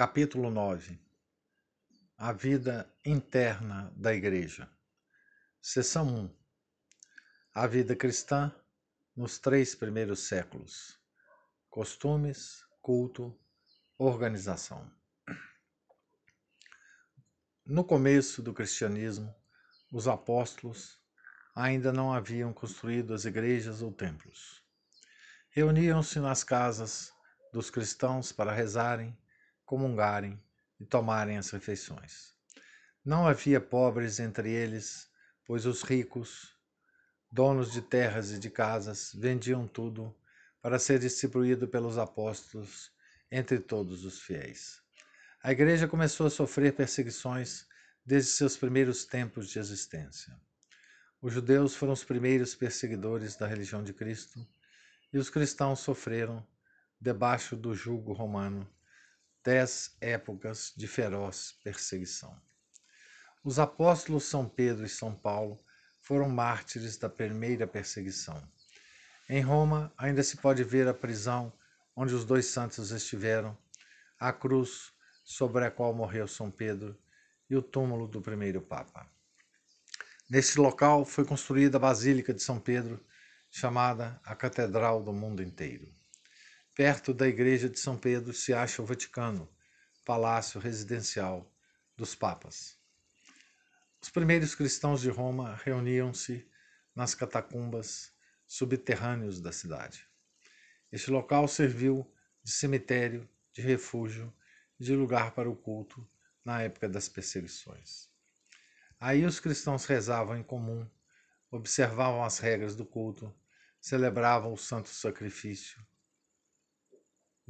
Capítulo 9 A vida interna da Igreja. Seção 1 A vida cristã nos três primeiros séculos: costumes, culto, organização. No começo do cristianismo, os apóstolos ainda não haviam construído as igrejas ou templos. Reuniam-se nas casas dos cristãos para rezarem comungarem e tomarem as refeições. Não havia pobres entre eles, pois os ricos, donos de terras e de casas, vendiam tudo para ser distribuído pelos apóstolos entre todos os fiéis. A igreja começou a sofrer perseguições desde seus primeiros tempos de existência. Os judeus foram os primeiros perseguidores da religião de Cristo e os cristãos sofreram debaixo do jugo romano dez épocas de feroz perseguição. Os apóstolos São Pedro e São Paulo foram mártires da primeira perseguição. Em Roma ainda se pode ver a prisão onde os dois santos estiveram, a cruz sobre a qual morreu São Pedro e o túmulo do primeiro Papa. Neste local foi construída a Basílica de São Pedro, chamada a Catedral do Mundo Inteiro. Perto da igreja de São Pedro se acha o Vaticano, palácio residencial dos papas. Os primeiros cristãos de Roma reuniam-se nas catacumbas subterrâneos da cidade. Este local serviu de cemitério, de refúgio de lugar para o culto na época das perseguições. Aí os cristãos rezavam em comum, observavam as regras do culto, celebravam o santo sacrifício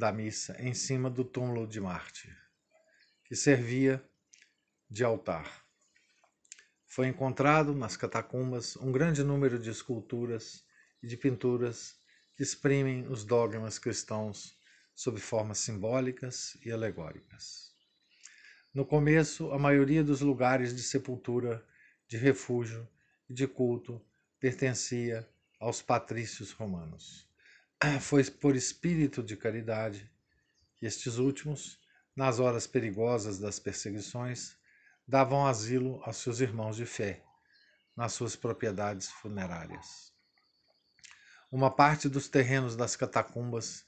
da missa em cima do túmulo de Marte, que servia de altar. Foi encontrado nas catacumbas um grande número de esculturas e de pinturas que exprimem os dogmas cristãos sob formas simbólicas e alegóricas. No começo, a maioria dos lugares de sepultura, de refúgio e de culto pertencia aos patrícios romanos. Foi por espírito de caridade que estes últimos, nas horas perigosas das perseguições, davam asilo aos seus irmãos de fé nas suas propriedades funerárias. Uma parte dos terrenos das catacumbas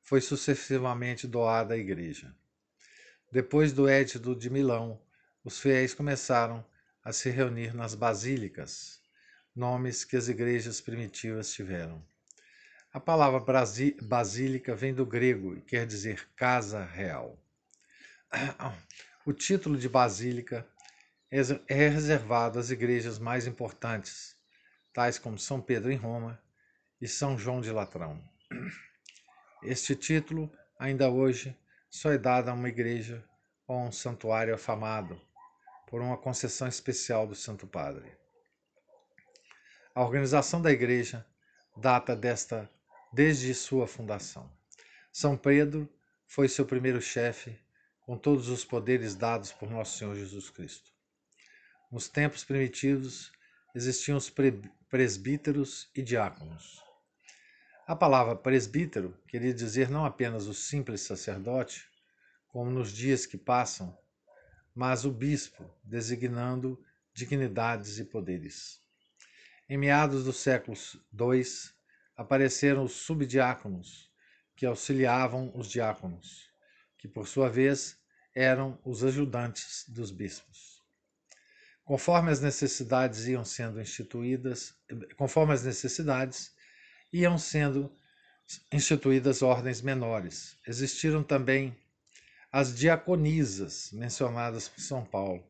foi sucessivamente doada à igreja. Depois do Édito de Milão, os fiéis começaram a se reunir nas basílicas, nomes que as igrejas primitivas tiveram. A palavra basílica vem do grego e quer dizer casa real. O título de basílica é reservado às igrejas mais importantes, tais como São Pedro em Roma e São João de Latrão. Este título, ainda hoje, só é dado a uma igreja ou a um santuário afamado por uma concessão especial do Santo Padre. A organização da igreja data desta desde sua fundação. São Pedro foi seu primeiro chefe, com todos os poderes dados por Nosso Senhor Jesus Cristo. Nos tempos primitivos existiam os presbíteros e diáconos. A palavra presbítero queria dizer não apenas o simples sacerdote, como nos dias que passam, mas o bispo, designando dignidades e poderes. Em meados do século II, apareceram os subdiáconos, que auxiliavam os diáconos, que por sua vez eram os ajudantes dos bispos. Conforme as necessidades iam sendo instituídas, conforme as necessidades iam sendo instituídas ordens menores. Existiram também as diaconisas mencionadas por São Paulo,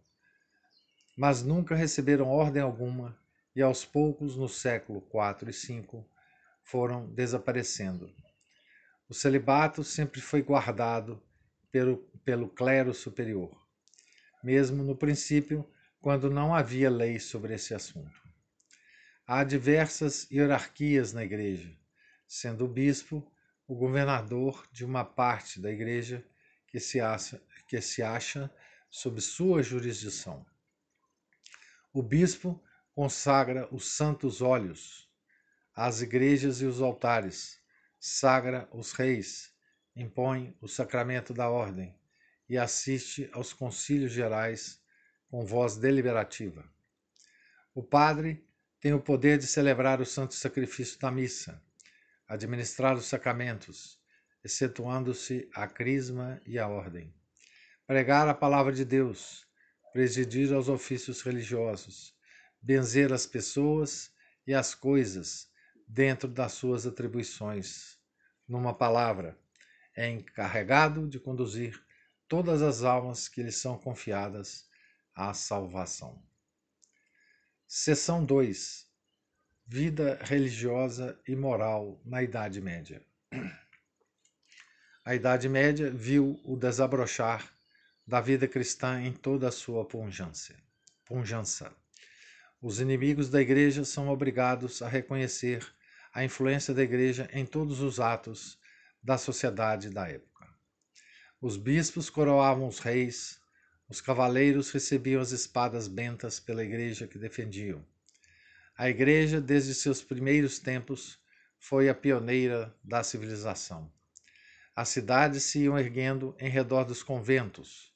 mas nunca receberam ordem alguma e aos poucos, no século IV e V, foram desaparecendo. O celibato sempre foi guardado pelo, pelo clero superior, mesmo no princípio, quando não havia lei sobre esse assunto. Há diversas hierarquias na igreja, sendo o bispo o governador de uma parte da igreja que se acha, que se acha sob sua jurisdição. O bispo consagra os santos óleos, as igrejas e os altares, sagra os reis, impõe o sacramento da ordem e assiste aos concílios gerais com voz deliberativa. O padre tem o poder de celebrar o santo sacrifício da missa, administrar os sacramentos, excetuando-se a crisma e a ordem, pregar a palavra de Deus, presidir aos ofícios religiosos, benzer as pessoas e as coisas dentro das suas atribuições. Numa palavra, é encarregado de conduzir todas as almas que lhe são confiadas à salvação. Seção 2. Vida religiosa e moral na Idade Média. A Idade Média viu o desabrochar da vida cristã em toda a sua punjância. punjança. Os inimigos da Igreja são obrigados a reconhecer a influência da Igreja em todos os atos da sociedade da época. Os bispos coroavam os reis, os cavaleiros recebiam as espadas bentas pela Igreja que defendiam. A Igreja, desde seus primeiros tempos, foi a pioneira da civilização. As cidades se iam erguendo em redor dos conventos,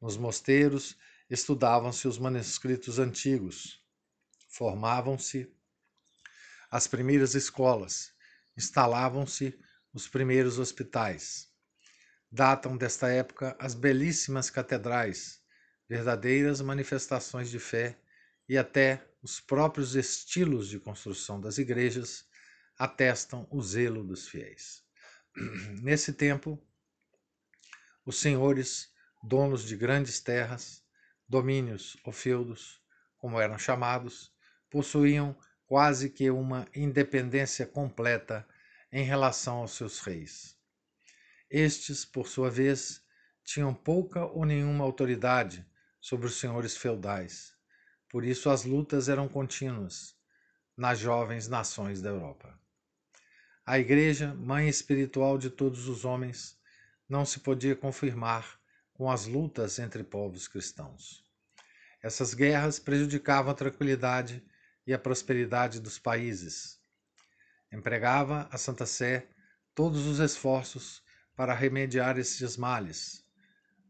nos mosteiros estudavam-se os manuscritos antigos, formavam-se as primeiras escolas, instalavam-se os primeiros hospitais. Datam desta época as belíssimas catedrais, verdadeiras manifestações de fé, e até os próprios estilos de construção das igrejas atestam o zelo dos fiéis. Nesse tempo, os senhores donos de grandes terras, domínios ou feudos, como eram chamados, possuíam quase que uma independência completa em relação aos seus reis. Estes, por sua vez, tinham pouca ou nenhuma autoridade sobre os senhores feudais. Por isso as lutas eram contínuas nas jovens nações da Europa. A Igreja, mãe espiritual de todos os homens, não se podia confirmar com as lutas entre povos cristãos. Essas guerras prejudicavam a tranquilidade e a prosperidade dos países. Empregava a Santa Sé todos os esforços para remediar esses males,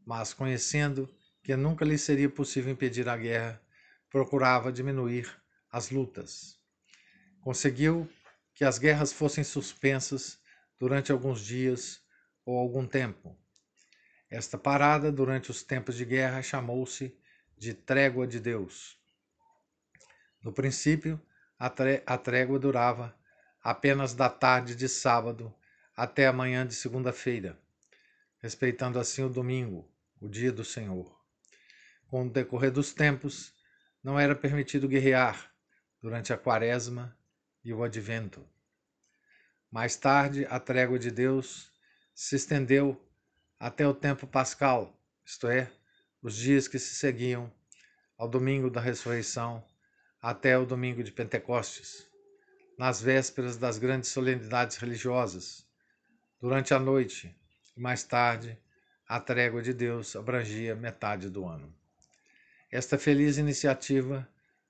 mas conhecendo que nunca lhe seria possível impedir a guerra, procurava diminuir as lutas. Conseguiu que as guerras fossem suspensas durante alguns dias ou algum tempo, esta parada durante os tempos de guerra chamou-se de Trégua de Deus. No princípio, a, trégua durava apenas da tarde de sábado até a manhã de segunda-feira, respeitando assim o domingo, o dia do Senhor. Com o decorrer dos tempos, não era permitido guerrear durante a quaresma e o advento. Mais tarde, a trégua de Deus se estendeu até o tempo pascal, isto é, os dias que se seguiam ao domingo da ressurreição até o domingo de Pentecostes, nas vésperas das grandes solenidades religiosas, durante a noite e mais tarde a trégua de Deus abrangia metade do ano. Esta feliz iniciativa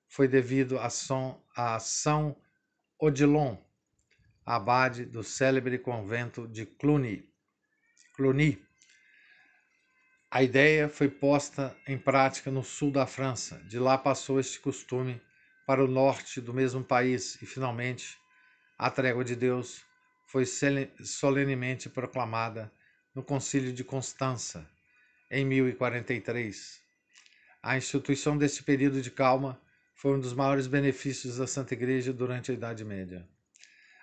foi devido a, São, a São Odilon, abade do célebre convento de Cluny, Cluny a ideia foi posta em prática no sul da França. De lá passou este costume para o norte do mesmo país e, finalmente, a trégua de Deus foi solenemente proclamada no Concílio de Constança, em 1043. A instituição deste período de calma foi um dos maiores benefícios da Santa Igreja durante a Idade Média.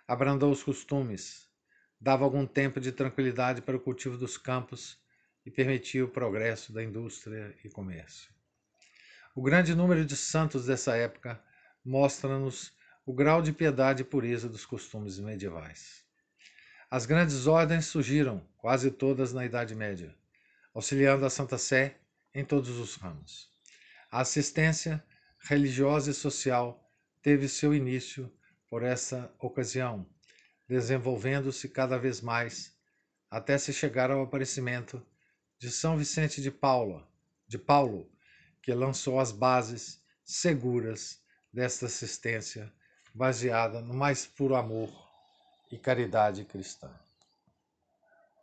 Abrandou os costumes, dava algum tempo de tranquilidade para o cultivo dos campos e permitia o progresso da indústria e comércio. O grande número de santos dessa época mostra-nos o grau de piedade e pureza dos costumes medievais. As grandes ordens surgiram, quase todas na Idade Média, auxiliando a Santa Sé em todos os ramos. A assistência religiosa e social teve seu início por essa ocasião, desenvolvendo-se cada vez mais até se chegar ao aparecimento de São Vicente de Paula, de Paulo, que lançou as bases seguras desta assistência baseada no mais puro amor e caridade cristã.